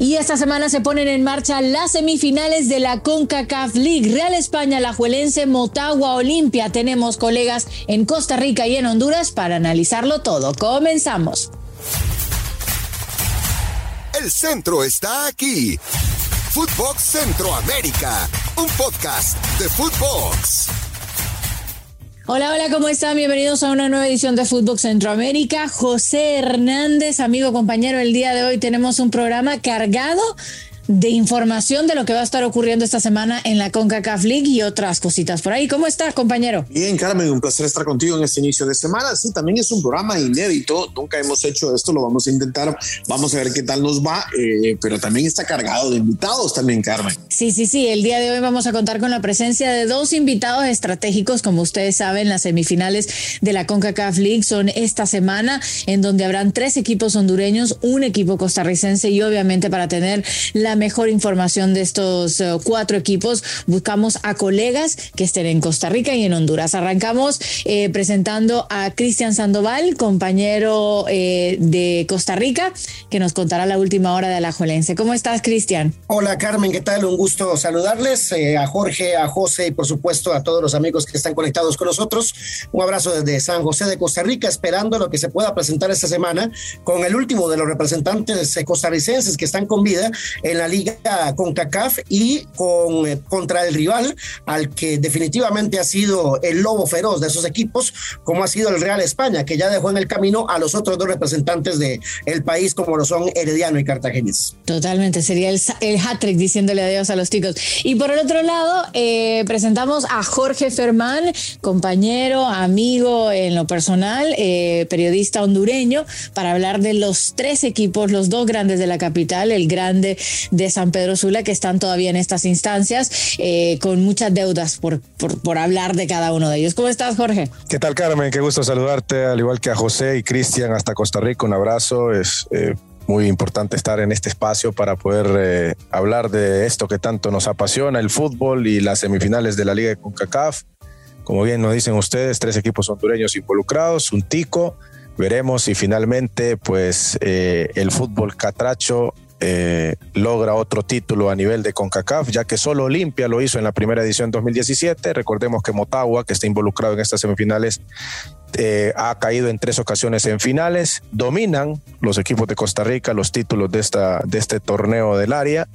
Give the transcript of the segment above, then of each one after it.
Y esta semana se ponen en marcha las semifinales de la CONCACAF League. Real España, La Juelense, Motagua, Olimpia. Tenemos colegas en Costa Rica y en Honduras para analizarlo todo. Comenzamos. El centro está aquí. Footbox Centroamérica, un podcast de Footbox. Hola, hola, ¿cómo están? Bienvenidos a una nueva edición de Fútbol Centroamérica. José Hernández, amigo, compañero, el día de hoy tenemos un programa cargado de información de lo que va a estar ocurriendo esta semana en la CONCACAF League y otras cositas por ahí. ¿Cómo estás, compañero? Bien, Carmen, un placer estar contigo en este inicio de semana. Sí, también es un programa inédito. Nunca hemos hecho esto, lo vamos a intentar. Vamos a ver qué tal nos va, eh, pero también está cargado de invitados también, Carmen. Sí, sí, sí. El día de hoy vamos a contar con la presencia de dos invitados estratégicos. Como ustedes saben, las semifinales de la CONCACAF League son esta semana, en donde habrán tres equipos hondureños, un equipo costarricense y obviamente para tener la mejor información de estos eh, cuatro equipos, buscamos a colegas que estén en Costa Rica y en Honduras. Arrancamos eh, presentando a Cristian Sandoval, compañero eh, de Costa Rica, que nos contará la última hora de la Jolense. ¿Cómo estás, Cristian? Hola, Carmen, ¿qué tal? Un gusto saludarles, a Jorge, a José y por supuesto a todos los amigos que están conectados con nosotros. Un abrazo desde San José de Costa Rica, esperando lo que se pueda presentar esta semana con el último de los representantes costarricenses que están con vida en la liga con CACAF y con, eh, contra el rival al que definitivamente ha sido el lobo feroz de esos equipos, como ha sido el Real España, que ya dejó en el camino a los otros dos representantes del el país, como lo son Herediano y Cartaginés. Totalmente, sería el, el hat-trick diciéndole adiós a los chicos. Y por el otro lado, eh, presentamos a Jorge Fermán, compañero, amigo en lo personal, eh, periodista hondureño, para hablar de los tres equipos, los dos grandes de la capital, el grande de San Pedro Sula, que están todavía en estas instancias eh, con muchas deudas por, por, hablar de cada uno de ellos. ¿Cómo estás, Jorge? ¿Qué tal, Carmen? Qué gusto saludarte, al igual que a José y Cristian hasta Costa Rica. Un abrazo. Es eh, muy importante estar en este espacio para poder eh, hablar de esto que tanto nos apasiona, el fútbol y las semifinales de la Liga de CONCACAF. Como bien nos dicen ustedes, tres equipos hondureños involucrados, un tico. Veremos si finalmente pues el fútbol catracho eh, logra otro título a nivel de CONCACAF, ya que solo Olimpia lo hizo en la primera edición 2017. Recordemos que Motagua, que está involucrado en estas semifinales, eh, ha caído en tres ocasiones en finales. Dominan los equipos de Costa Rica los títulos de, esta, de este torneo del área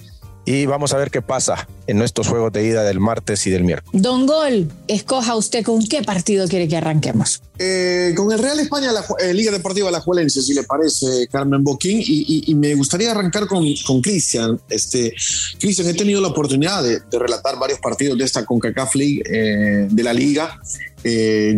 y vamos a ver qué pasa en nuestros juegos de ida del martes y del miércoles. Don Gol, escoja usted con qué partido quiere que arranquemos. Eh, con el Real España, la eh, Liga Deportiva La Juelense, si le parece, Carmen Boquín, y, me gustaría arrancar con, con Cristian. Este, Cristian, he tenido la oportunidad de, relatar varios partidos de esta CONCACAF League eh, de la Liga.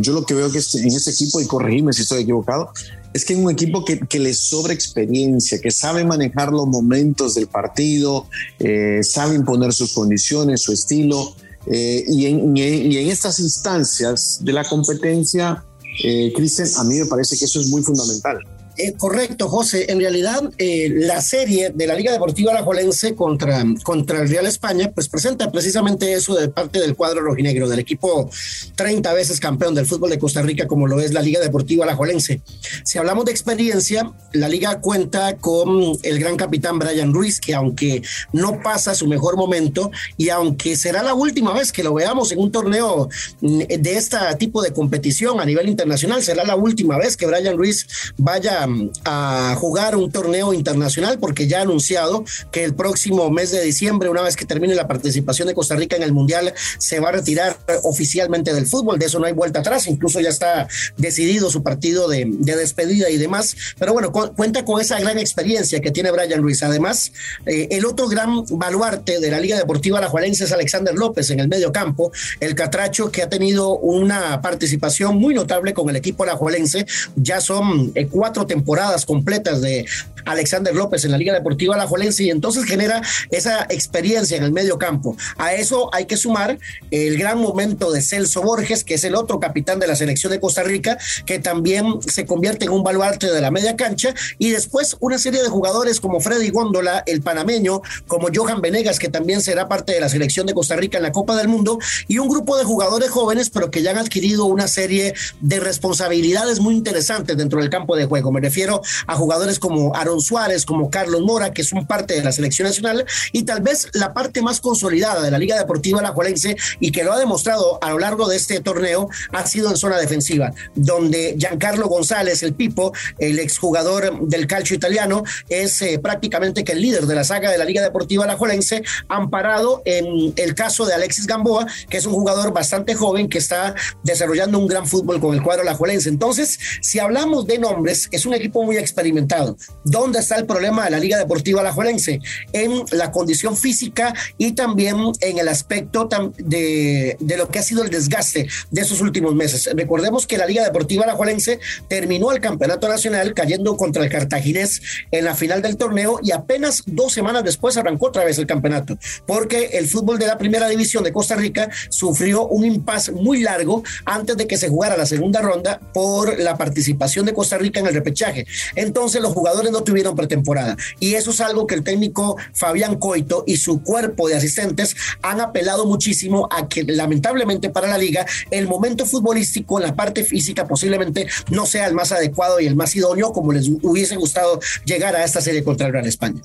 Yo lo que veo que en ese equipo, y corregime si estoy equivocado, es que es un equipo que, que le sobra experiencia, que sabe manejar los momentos del partido, eh, sabe imponer sus condiciones, su estilo. Eh, y, en, y, en, estas instancias de la competencia, eh, Cristian, a mí me parece que eso es muy fundamental. Eh, correcto, José. En realidad, eh, la serie de la Liga Deportiva Alajuelense contra, contra el Real España, pues presenta precisamente eso de parte del cuadro rojinegro, del equipo 30 veces campeón del fútbol de Costa Rica, como lo es la Liga Deportiva Alajuelense. Si hablamos de experiencia, la liga cuenta con el gran capitán Brian Ruiz, que aunque no pasa su mejor momento y aunque será la última vez que lo veamos en un torneo de este tipo de competición a nivel internacional, será la última vez que Brian Ruiz vaya a jugar un torneo internacional porque ya ha anunciado que el próximo mes de diciembre, una vez que termine la participación de Costa Rica en el Mundial, se va a retirar oficialmente del fútbol. De eso no hay vuelta atrás. Incluso ya está decidido su partido de, despedida y demás. Pero bueno, cuenta con esa gran experiencia que tiene Brian Ruiz. Además, eh, el otro gran baluarte de la Liga Deportiva La Juarense es Alexander López en el medio campo, el catracho que ha tenido una participación muy notable con el equipo alajuelense. Ya son eh, cuatro temporadas temporadas completas de Alexander López en la Liga Deportiva Alajuelense y entonces genera esa experiencia en el medio campo. A eso hay que sumar el gran momento de Celso Borges, que es el otro capitán de la selección de Costa Rica, que también se convierte en un baluarte de la media cancha y después una serie de jugadores como Freddy Góndola, el panameño, como Johan Venegas, que también será parte de la selección de Costa Rica en la Copa del Mundo y un grupo de jugadores jóvenes, pero que ya han adquirido una serie de responsabilidades muy interesantes dentro del campo de juego. Refiero a jugadores como Aaron Suárez, como Carlos Mora, que son parte de la selección nacional, y tal vez la parte más consolidada de la Liga Deportiva Alajuelense y que lo ha demostrado a lo largo de este torneo ha sido en zona defensiva, donde Giancarlo González, el Pipo, el exjugador del calcio italiano, es eh, prácticamente que el líder de la saga de la Liga Deportiva Alajuelense, amparado en el caso de Alexis Gamboa, que es un jugador bastante joven que está desarrollando un gran fútbol con el cuadro alajuelense. Entonces, si hablamos de nombres, es un equipo muy experimentado. ¿Dónde está el problema de la Liga Deportiva Alajuelense? En la condición física y también en el aspecto de, lo que ha sido el desgaste de esos últimos meses. Recordemos que la Liga Deportiva Alajuelense terminó el campeonato nacional cayendo contra el Cartaginés en la final del torneo y apenas dos semanas después arrancó otra vez el campeonato, porque el fútbol de la primera división de Costa Rica sufrió un impasse muy largo antes de que se jugara la segunda ronda por la participación de Costa Rica en el repechaje. Entonces los jugadores no tuvieron pretemporada y eso es algo que el técnico Fabián Coito y su cuerpo de asistentes han apelado muchísimo a que lamentablemente para la liga el momento futbolístico, la parte física posiblemente no sea el más adecuado y el más idóneo como les hubiese gustado llegar a esta serie contra el Real España.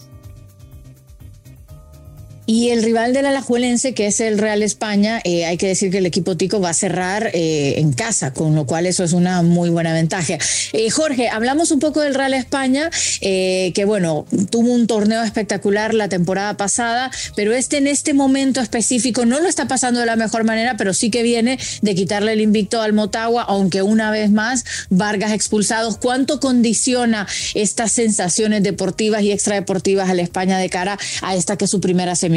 Y el rival del Alajuelense, que es el Real España, eh, hay que decir que el equipo Tico va a cerrar eh, en casa, con lo cual eso es una muy buena ventaja. Eh, Jorge, hablamos un poco del Real España, que bueno, tuvo un torneo espectacular la temporada pasada, pero este en este momento específico no lo está pasando de la mejor manera, pero sí que viene de quitarle el invicto al Motagua, aunque una vez más Vargas expulsados. ¿Cuánto condiciona estas sensaciones deportivas y extradeportivas al España de cara a esta que es su primera semana?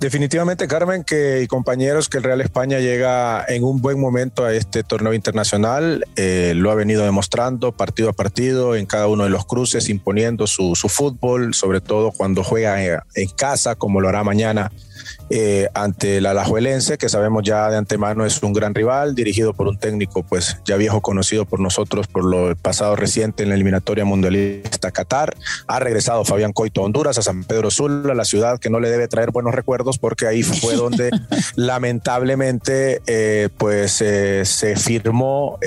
Definitivamente, Carmen, que y compañeros, que el Real España llega en un buen momento a este torneo internacional. Eh, lo ha venido demostrando partido a partido en cada uno de los cruces, imponiendo su, su fútbol, sobre todo cuando juega en casa, como lo hará mañana eh, ante el Alajuelense, que sabemos ya de antemano es un gran rival, dirigido por un técnico pues ya viejo conocido por nosotros por lo pasado reciente en la eliminatoria mundialista Qatar. Ha regresado Fabián Coito a Honduras, a San Pedro Sula, la ciudad que no le debe traer buenos recuerdos porque ahí fue donde lamentablemente eh, pues eh, se firmó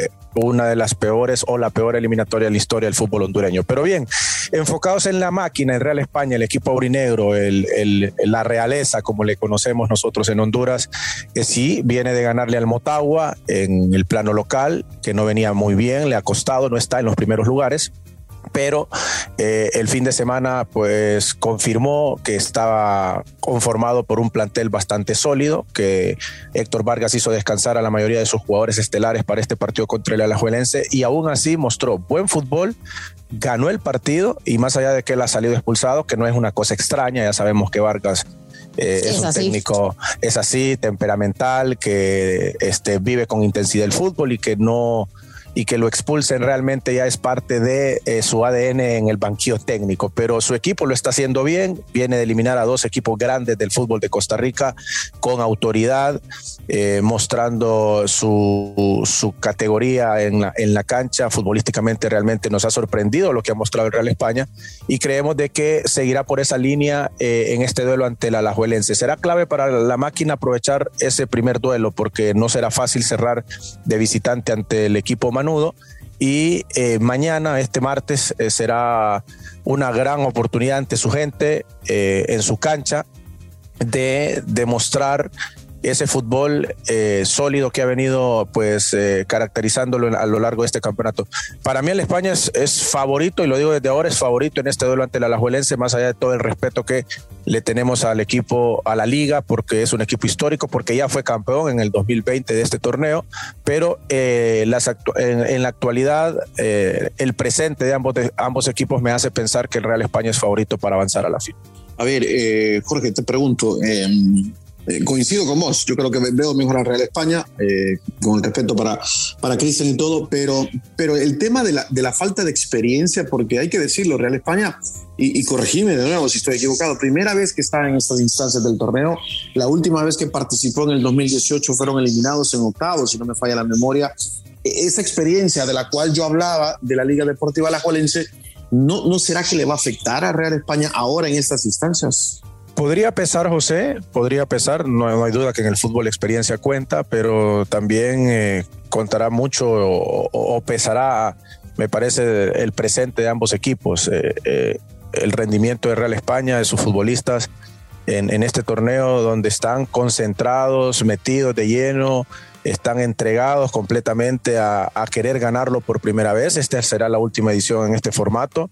una de las peores o la peor eliminatoria de la historia del fútbol hondureño. Pero bien, enfocados en la máquina, el Real España, el equipo aurinegro, el, la realeza, como le conocemos nosotros en Honduras, que sí viene de ganarle al Motagua en el plano local, que no venía muy bien, le ha costado, no está en los primeros lugares pero eh, el fin de semana pues confirmó que estaba conformado por un plantel bastante sólido, que Héctor Vargas hizo descansar a la mayoría de sus jugadores estelares para este partido contra el Alajuelense y aún así mostró buen fútbol, ganó el partido y más allá de que él ha salido expulsado, que no es una cosa extraña, ya sabemos que Vargas eh, es, un técnico, es así, temperamental, que este, vive con intensidad el fútbol y que no, y que lo expulsen realmente ya es parte de eh, su ADN en el banquillo técnico. Pero su equipo lo está haciendo bien, viene de eliminar a dos equipos grandes del fútbol de Costa Rica con autoridad, eh, mostrando su, su categoría en la, en la, cancha. Futbolísticamente realmente nos ha sorprendido lo que ha mostrado el Real España y creemos de que seguirá por esa línea eh, en este duelo ante el Alajuelense. Será clave para la máquina aprovechar ese primer duelo porque no será fácil cerrar de visitante ante el equipo Manu y eh, mañana, este martes, eh, será una gran oportunidad ante su gente eh, en su cancha de demostrar ese fútbol eh, sólido que ha venido pues eh, caracterizándolo a lo largo de este campeonato. Para mí el España es, favorito y lo digo desde ahora, es favorito en este duelo ante el Alajuelense, más allá de todo el respeto que le tenemos al equipo, a la liga, porque es un equipo histórico, porque ya fue campeón en el 2020 de este torneo, pero eh, las en, la actualidad el presente de ambos, de ambos equipos me hace pensar que el Real España es favorito para avanzar a la final. A ver, Jorge, te pregunto, eh, coincido con vos, yo creo que veo mejor al Real España, eh, con el respeto para, para Cristian y todo, pero, pero el tema de la, de la falta de experiencia, porque hay que decirlo, Real España, y, y corregime de nuevo si estoy equivocado, primera vez que está en estas instancias del torneo, la última vez que participó en el 2018 fueron eliminados en octavos, si no me falla la memoria. E, esa experiencia de la cual yo hablaba de la Liga Deportiva Alajuelense, ¿no, ¿no será que le va a afectar a Real España ahora en estas instancias? Podría pesar, José, podría pesar, no, hay duda que en el fútbol experiencia cuenta, pero también eh, contará mucho o, pesará me parece el presente de ambos equipos. el rendimiento de Real España, de sus futbolistas en, este torneo donde están concentrados, metidos de lleno, están entregados completamente a, querer ganarlo por primera vez. Esta será la última edición en este formato.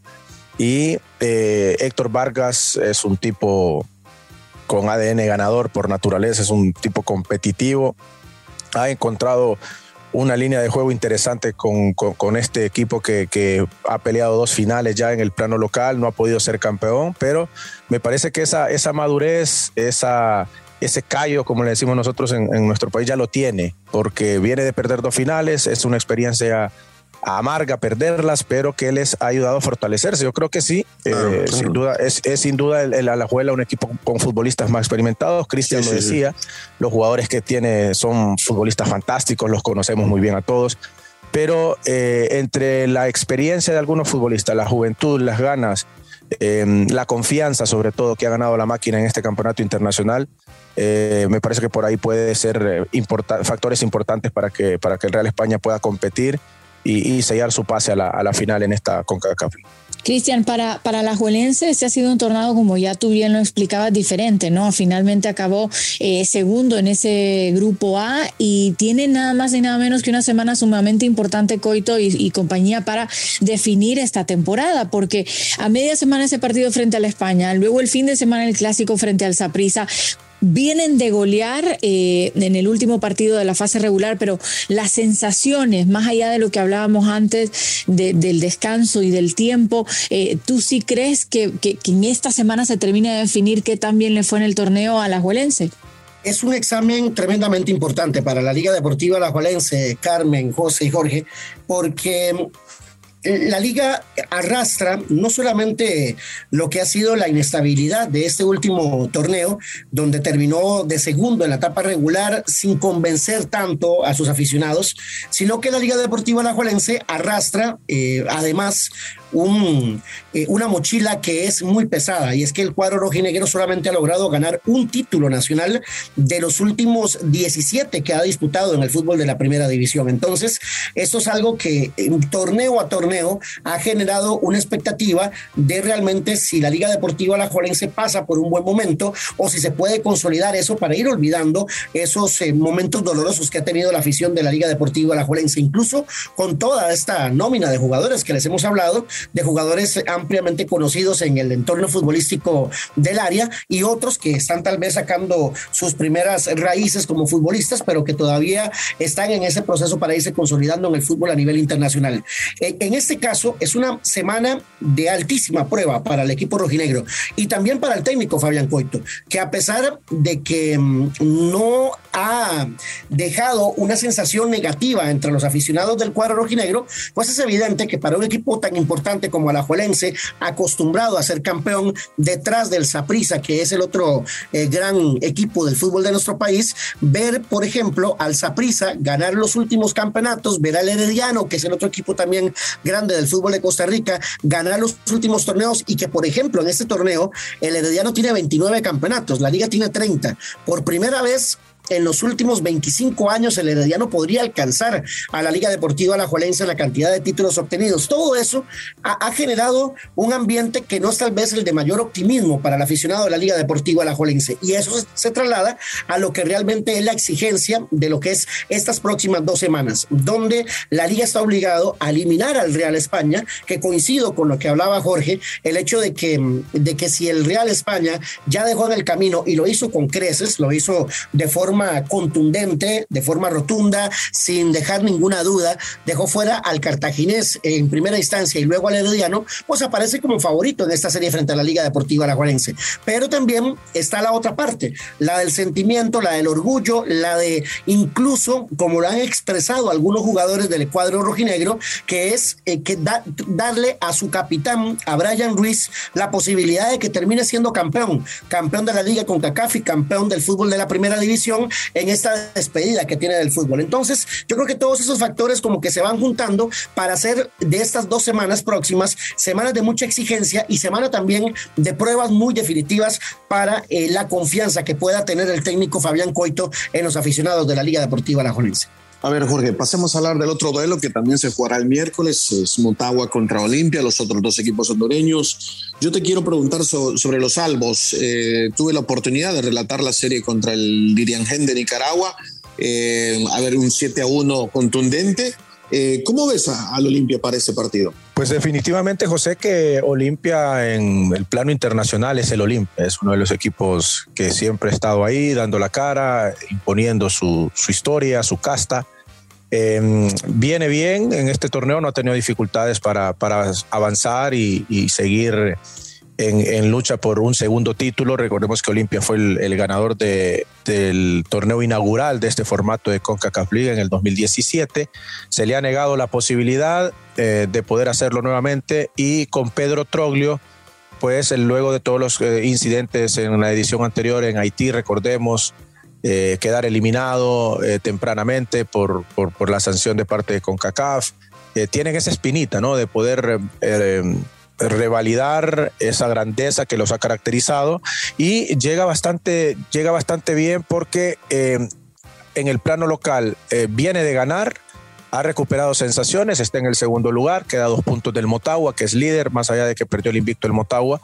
Y eh, Héctor Vargas es un tipo con ADN ganador por naturaleza, es un tipo competitivo. Ha encontrado una línea de juego interesante con, con, este equipo que, que, ha peleado dos finales ya en el plano local, no ha podido ser campeón, pero me parece que esa, esa madurez, esa, ese callo, como le decimos nosotros en, en nuestro país, ya lo tiene, porque viene de perder dos finales, es una experiencia amarga perderlas, pero que les ha ayudado a fortalecerse. Yo creo que sí, eh, sin duda, es, sin duda el, el Alajuela un equipo con futbolistas más experimentados. Cristian lo decía, los jugadores que tiene son futbolistas fantásticos, los conocemos muy bien a todos. Pero eh, entre la experiencia de algunos futbolistas, la juventud, las ganas, em, la confianza sobre todo que ha ganado la máquina en este campeonato internacional, eh, me parece que por ahí puede ser factores importantes para que, para que el Real España pueda competir y, sellar su pase a la, final en esta CONCACAF. Cristian, para, para la Juelense este ha sido un tornado, como ya tú bien lo explicabas, diferente, ¿no? Finalmente acabó eh, segundo en ese grupo A y tiene nada más y nada menos que una semana sumamente importante, Coito y, compañía, para definir esta temporada, porque a media semana ese partido frente a la España, luego el fin de semana el clásico frente al Saprissa, vienen de golear eh, en el último partido de la fase regular, pero las sensaciones, más allá de lo que hablábamos antes del descanso y del tiempo, eh, ¿tú sí crees que, en esta semana se termina de definir qué tan bien le fue en el torneo a la Juelense? Es un examen tremendamente importante para la Liga Deportiva La Juelense, Carmen, José y Jorge, porque la liga arrastra no solamente lo que ha sido la inestabilidad de este último torneo, donde terminó de segundo en la etapa regular sin convencer tanto a sus aficionados, sino que la Liga Deportiva Alajuelense arrastra eh, además un, eh, una mochila que es muy pesada y es que el cuadro rojinegro solamente ha logrado ganar un título nacional de los últimos 17 que ha disputado en el fútbol de la primera división. Entonces, esto es algo que torneo a torneo ha generado una expectativa de realmente si la Liga Deportiva La Jolense pasa por un buen momento o si se puede consolidar eso para ir olvidando esos eh, momentos dolorosos que ha tenido la afición de la Liga Deportiva La Jolense, incluso con toda esta nómina de jugadores que les hemos hablado, de jugadores ampliamente conocidos en el entorno futbolístico del área y otros que están tal vez sacando sus primeras raíces como futbolistas, pero que todavía están en ese proceso para irse consolidando en el fútbol a nivel internacional. En este caso, es una semana de altísima prueba para el equipo rojinegro y también para el técnico Fabián Coito, que a pesar de que mm, no ha dejado una sensación negativa entre los aficionados del cuadro rojinegro, pues es evidente que para un equipo tan importante como Alajuelense, acostumbrado a ser campeón detrás del Saprissa, que es el otro eh, gran equipo del fútbol de nuestro país, ver, por ejemplo, al Saprissa ganar los últimos campeonatos, ver al Herediano, que es el otro equipo también grande del fútbol de Costa Rica, ganar los últimos torneos y que, por ejemplo, en este torneo, el Herediano tiene 29 campeonatos, la liga tiene 30. Por primera vez en los últimos 25 años el Herediano podría alcanzar a la Liga Deportiva La Juelense en la cantidad de títulos obtenidos. Todo eso ha, generado un ambiente que no es tal vez el de mayor optimismo para el aficionado de la Liga Deportiva La Juelense. Y eso se, traslada a lo que realmente es la exigencia de lo que es estas próximas dos semanas, donde la Liga está obligado a eliminar al Real España, que coincido con lo que hablaba Jorge, el hecho de que, de que si el Real España ya dejó en el camino y lo hizo con creces, lo hizo de forma contundente, de forma rotunda, sin dejar ninguna duda, dejó fuera al cartaginés en primera instancia y luego al herediano, pues aparece como favorito en esta serie frente a la Liga Deportiva Alajuarense. Pero también está la otra parte, la del sentimiento, la del orgullo, la de incluso, como lo han expresado algunos jugadores del cuadro rojinegro, que es eh, que darle a su capitán, a Brian Ruiz, la posibilidad de que termine siendo campeón, campeón de la Liga con Cacafi, campeón del fútbol de la primera división en esta despedida que tiene del fútbol. Entonces, yo creo que todos esos factores como que se van juntando para hacer de estas dos semanas próximas semanas de mucha exigencia y semana también de pruebas muy definitivas para eh, la confianza que pueda tener el técnico Fabián Coito en los aficionados de la Liga Deportiva La Alajuelense. A ver, Jorge, pasemos a hablar del otro duelo que también se jugará el miércoles, es Motagua contra Olimpia, los otros dos equipos hondureños. Yo te quiero preguntar sobre los salvos. Eh, tuve la oportunidad de relatar la serie contra el Gen de Nicaragua, eh, a ver, un 7 a 1 contundente. Eh, ¿Cómo ves al Olimpia para ese partido? Pues definitivamente, José, que Olimpia en el plano internacional es el Olimpia, es uno de los equipos que siempre ha estado ahí, dando la cara, imponiendo su historia, su casta. Em, viene bien en este torneo, no ha tenido dificultades para, para avanzar y, seguir en, lucha por un segundo título. Recordemos que Olimpia fue el, ganador del torneo inaugural de este formato de CONCACAF League en el 2017. Se le ha negado la posibilidad eh, de poder hacerlo nuevamente y con Pedro Troglio, pues luego de todos los eh, incidentes en la edición anterior en Haití, recordemos, eh, quedar eliminado eh, tempranamente por, por, la sanción de parte de CONCACAF. Eh, tienen esa espinita, ¿no? De poder revalidar esa grandeza que los ha caracterizado y llega bastante, llega bastante bien porque en el plano local viene de ganar, ha recuperado sensaciones, está en el segundo lugar, queda dos puntos del Motagua, que es líder, más allá de que perdió el invicto el Motagua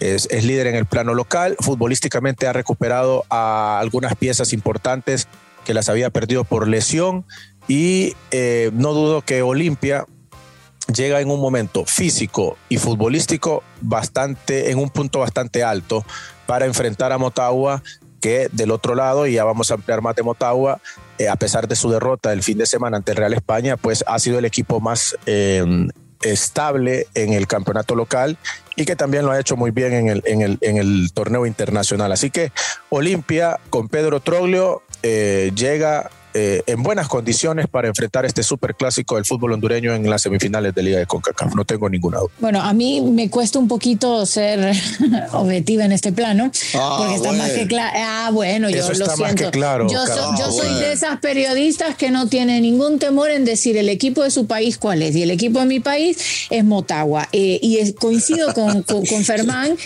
es, líder en el plano local. Futbolísticamente ha recuperado a algunas piezas importantes que las había perdido por lesión y eh, no dudo que Olimpia llega en un momento físico y futbolístico bastante, en un punto bastante alto para enfrentar a Motagua que del otro lado, y ya vamos a ampliar más de Motagua, eh, a pesar de su derrota el fin de semana ante el Real España, pues ha sido el equipo más eh, estable en el campeonato local y que también lo ha hecho muy bien en el, en el, en el torneo internacional. Así que Olimpia con Pedro Troglio eh, llega eh, en buenas condiciones para enfrentar este superclásico del fútbol hondureño en las semifinales de Liga de CONCACAF. No tengo ninguna duda. Bueno, a mí me cuesta un poquito ser objetiva en este plano, ah, porque está más que claro. Ah, bueno, yo lo siento. claro, yo, yo soy de esas periodistas que no tienen ningún temor en decir el equipo de su país cuál es, y el equipo de mi país es Motagua. Eh, y coincido con, con, con Fermán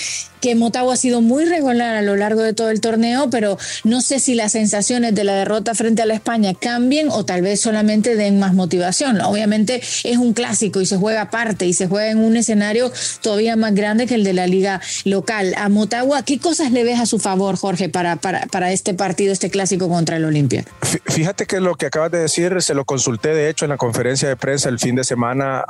que Motagua ha sido muy regular a lo largo de todo el torneo, pero no sé si las sensaciones de la derrota frente a la España cambien o tal vez solamente den más motivación. Obviamente es un clásico y se juega aparte y se juega en un escenario todavía más grande que el de la liga local. A Motagua, ¿qué cosas le ves a su favor, Jorge, para, para, para este partido, este clásico contra el Olimpia? Fíjate que lo que acabas de decir se lo consulté, de hecho, en la conferencia de prensa el fin de semana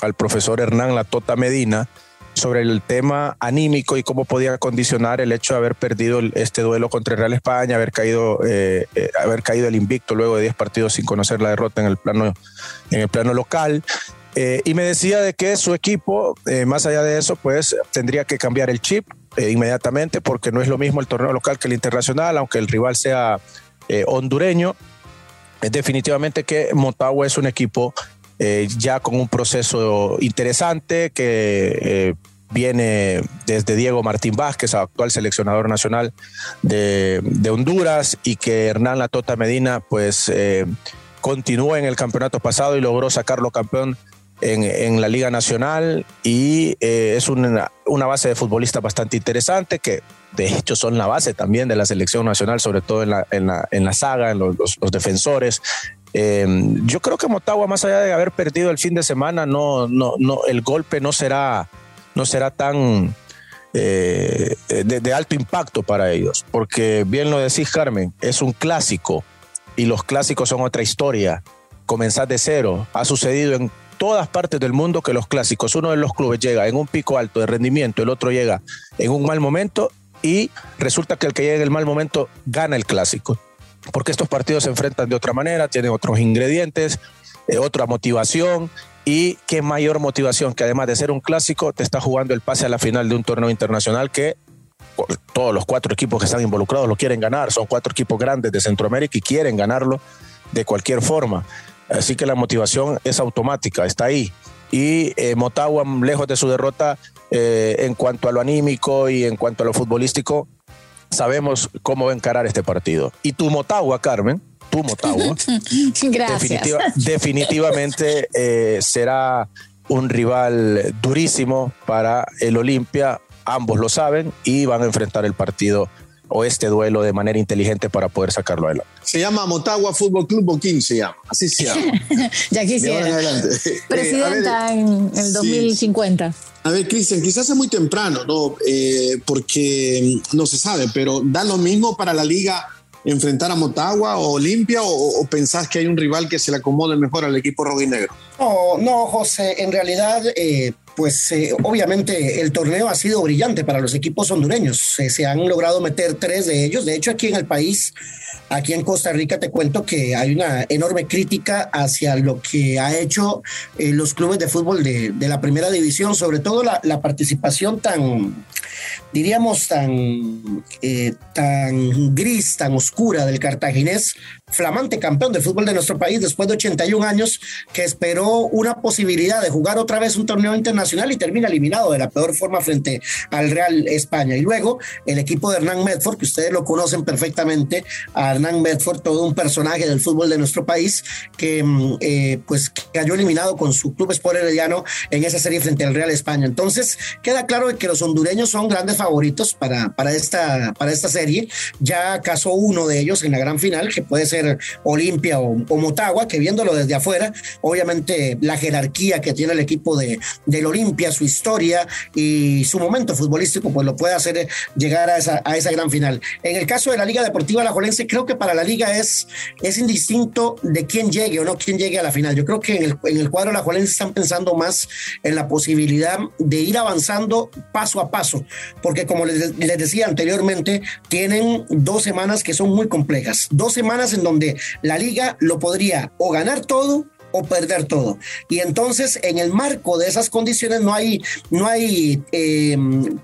al profesor Hernán Latota Medina sobre el tema anímico y cómo podía condicionar el hecho de haber perdido este duelo contra el Real España, haber caído, eh, eh, haber caído el invicto luego de 10 partidos sin conocer la derrota en el plano, en el plano local. Eh, y me decía de que su equipo, más allá de eso, pues tendría que cambiar el chip inmediatamente porque no es lo mismo el torneo local que el internacional, aunque el rival sea hondureño. definitivamente que Motagua es un equipo eh, ya con un proceso interesante que eh, viene desde Diego Martín Vázquez, actual seleccionador nacional de, Honduras, y que Hernán Latota Medina pues eh, en el campeonato pasado y logró sacarlo campeón en, la Liga Nacional. Y es una, base de futbolistas bastante interesante que de hecho son la base también de la selección nacional, sobre todo en la, en la, saga, en los defensores, eh, yo creo que Motagua, más allá de haber perdido el fin de semana, no, no, no, el golpe no será, no será tan eh, de, alto impacto para ellos, porque bien lo decís, Carmen, es un clásico y los clásicos son otra historia. Comenzar de cero. Ha sucedido en todas partes del mundo que los clásicos, uno de los clubes llega en un pico alto de rendimiento, el otro llega en un mal momento y resulta que el que llega en el mal momento gana el clásico porque estos partidos se enfrentan de otra manera, tienen otros ingredientes, eh, otra motivación y qué mayor motivación que además de ser un clásico, te está jugando el pase a la final de un torneo internacional que todos los cuatro equipos que están involucrados lo quieren ganar, son cuatro equipos grandes de Centroamérica y quieren ganarlo de cualquier forma. Así que la motivación es automática, está ahí. Y eh, Motagua, lejos de su derrota eh, en cuanto a lo anímico y en cuanto a lo futbolístico, sabemos cómo encarar este partido. Y tu Motagua, Carmen, tu Motagua, definitivamente eh, será un rival durísimo para el Olimpia. Ambos lo saben y van a enfrentar el partido o este duelo de manera inteligente para poder sacarlo adelante. Se llama Motagua Fútbol Club Boquín, se llama, así se llama. ya quisiera. Presidenta en el 2050. A ver, Cristian, quizás es muy temprano, ¿no? Eh, porque no se sabe, pero da lo mismo para la liga enfrentar a Motagua o Olimpia o, pensás que hay un rival que se le acomode mejor al equipo rojinegro? No, no, José, en realidad, eh, pues eh, obviamente el torneo ha sido brillante para los equipos hondureños. se han logrado meter tres de ellos. De hecho, aquí en el país Aquí en Costa Rica te cuento que hay una enorme crítica hacia lo que ha hecho eh, los clubes de fútbol de, la primera división, sobre todo la, participación tan, diríamos, tan, eh, tan gris, tan oscura del cartaginés flamante campeón de fútbol de nuestro país después de 81 años, que esperó una posibilidad de jugar otra vez un torneo internacional y termina eliminado de la peor forma frente al Real España. Y luego el equipo de Hernán Medford, que ustedes lo conocen perfectamente, Hernán Medford, todo un personaje del fútbol de nuestro país, que mm, eh, pues cayó eliminado con su club Sport Herediano en esa serie frente al Real España. Entonces queda claro que los hondureños son grandes favoritos para, para, esta, para esta serie. Ya casó uno de ellos en la gran final, que puede ser Olimpia o, Motagua, que viéndolo desde afuera, obviamente la jerarquía que tiene el equipo de, del Olimpia, su historia y su momento futbolístico, pues lo puede hacer llegar a esa, a esa gran final. En el caso de la Liga Deportiva La Jolense, creo que para la liga es, es indistinto de quién llegue o no quién llegue a la final. Yo creo que en el, en el cuadro La Jolense están pensando más en la posibilidad de ir avanzando paso a paso, porque como les, les decía anteriormente, tienen dos semanas que son muy complejas, dos semanas en donde donde la liga lo podría o ganar todo o perder todo. Y entonces, en el marco de esas condiciones, no hay, no hay eh,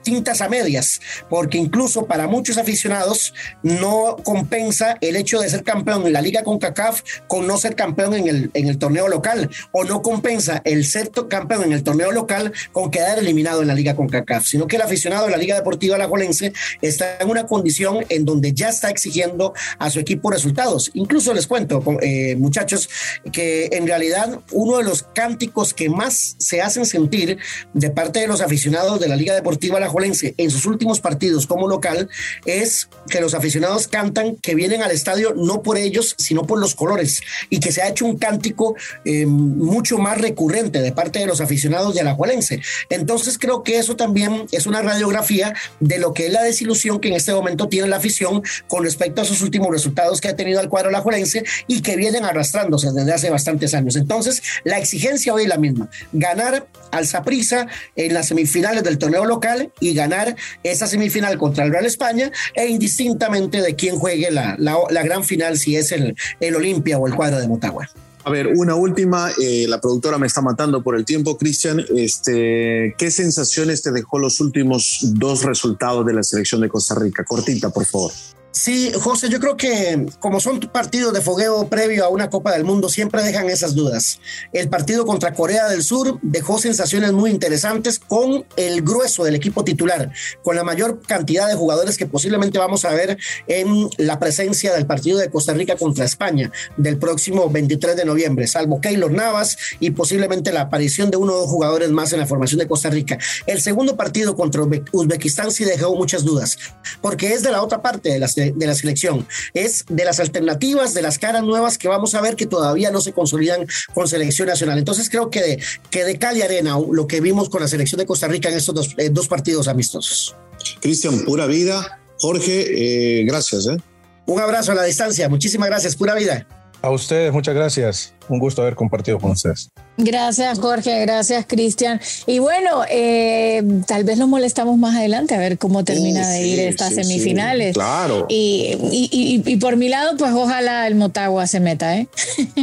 tintas a medias, porque incluso para muchos aficionados no compensa el hecho de ser campeón en la Liga con CACAF con no ser campeón en el, en el torneo local, o no compensa el ser campeón en el torneo local con quedar eliminado en la Liga con CACAF, sino que el aficionado de la Liga Deportiva Alajuelense está en una condición en donde ya está exigiendo a su equipo resultados. Incluso les cuento, eh, muchachos, que en realidad realidad uno de los cánticos que más se hacen sentir de parte de los aficionados de la Liga Deportiva Alajuelense en sus últimos partidos como local es que los aficionados cantan que vienen al estadio no por ellos, sino por los colores y que se ha hecho un cántico eh, mucho más recurrente de parte de los aficionados de Alajuelense. Entonces creo que eso también es una radiografía de lo que es la desilusión que en este momento tiene la afición con respecto a sus últimos resultados que ha tenido el cuadro alajuelense y que vienen arrastrándose desde hace bastantes años. Entonces, la exigencia hoy es la misma, ganar al Saprissa en las semifinales del torneo local y ganar esa semifinal contra el Real España e indistintamente de quién juegue la, gran final, si es el, el Olimpia o el cuadro de Motagua. A ver, una última, eh, la productora me está matando por el tiempo, Cristian. Este, ¿Qué sensaciones te dejó los últimos dos resultados de la selección de Costa Rica? Cortita, por favor. Sí, José, yo creo que como son partidos de fogueo previo a una Copa del Mundo, siempre dejan esas dudas. El partido contra Corea del Sur dejó sensaciones muy interesantes con el grueso del equipo titular, con la mayor cantidad de jugadores que posiblemente vamos a ver en la presencia del partido de Costa Rica contra España del próximo 23 de noviembre, salvo Keylor Navas y posiblemente la aparición de uno o dos jugadores más en la formación de Costa Rica. El segundo partido contra Uzbekistán sí dejó muchas dudas, porque es de la otra parte de las de, la selección, es de las alternativas, de las caras nuevas que vamos a ver que todavía no se consolidan con selección nacional. Entonces creo que de, que de Cali Arena, lo que vimos con la selección de Costa Rica en estos dos, eh, dos partidos amistosos. Cristian, pura vida. Jorge, eh, gracias. ¿eh? Un abrazo a la distancia. Muchísimas gracias. Pura vida. A ustedes, muchas gracias. Un gusto haber compartido con ustedes. Gracias, Jorge. Gracias, Cristian. Y bueno, eh, tal vez lo molestamos más adelante a ver cómo termina de ir estas semifinales. claro. Y, por mi lado, pues ojalá el Motagua se meta, ¿eh?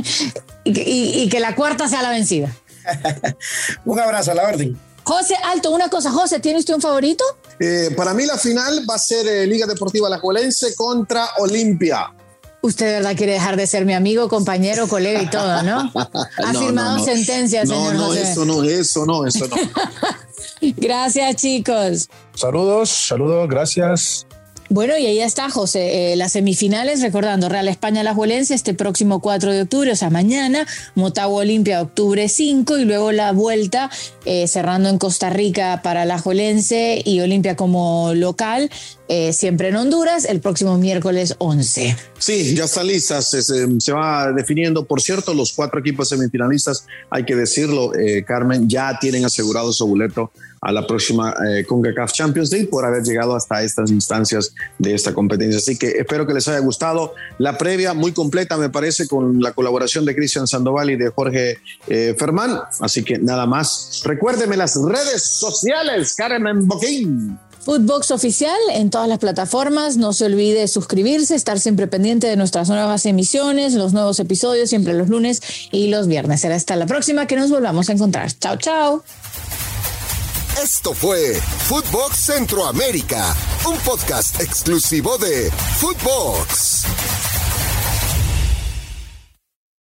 y, que la cuarta sea la vencida. un abrazo a la orden. José, alto, una cosa, José, ¿tiene usted un favorito? Eh, para mí la final va a ser eh, Liga Deportiva La Alajuelense contra Olimpia. Usted de verdad quiere dejar de ser mi amigo, compañero, colega y todo, ¿no? Ha firmado sentencia, señor No, no, eso no, eso no, eso no. gracias, chicos. Saludos, saludos, gracias. Bueno, y ahí está, José. Eh, las semifinales, recordando, Real España La Juelense este próximo 4 de octubre, o sea, mañana, Motagua Olimpia octubre 5 y luego la vuelta eh, cerrando en Costa Rica para La Juelense y Olimpia como local, eh, siempre en Honduras, el próximo miércoles 11. Sí, ya está lista, se, se, va definiendo. Por cierto, los cuatro equipos semifinalistas, hay que decirlo, Carmen, ya tienen asegurado su boleto a la próxima eh, CONCACAF Champions League por haber llegado hasta estas instancias de esta competencia. Así que espero que les haya gustado la previa, muy completa me parece, con la colaboración de Cristian Sandoval y de Jorge eh, Fermán. Así que nada más, recuérdeme las redes sociales, Carmen Boquín. Footbox oficial en todas las plataformas. No se olvide suscribirse, estar siempre pendiente de nuestras nuevas emisiones, los nuevos episodios, siempre los lunes y los viernes. Será hasta la próxima que nos volvamos a encontrar. Chao, chao. Esto fue Footbox Centroamérica, un podcast exclusivo de Footbox.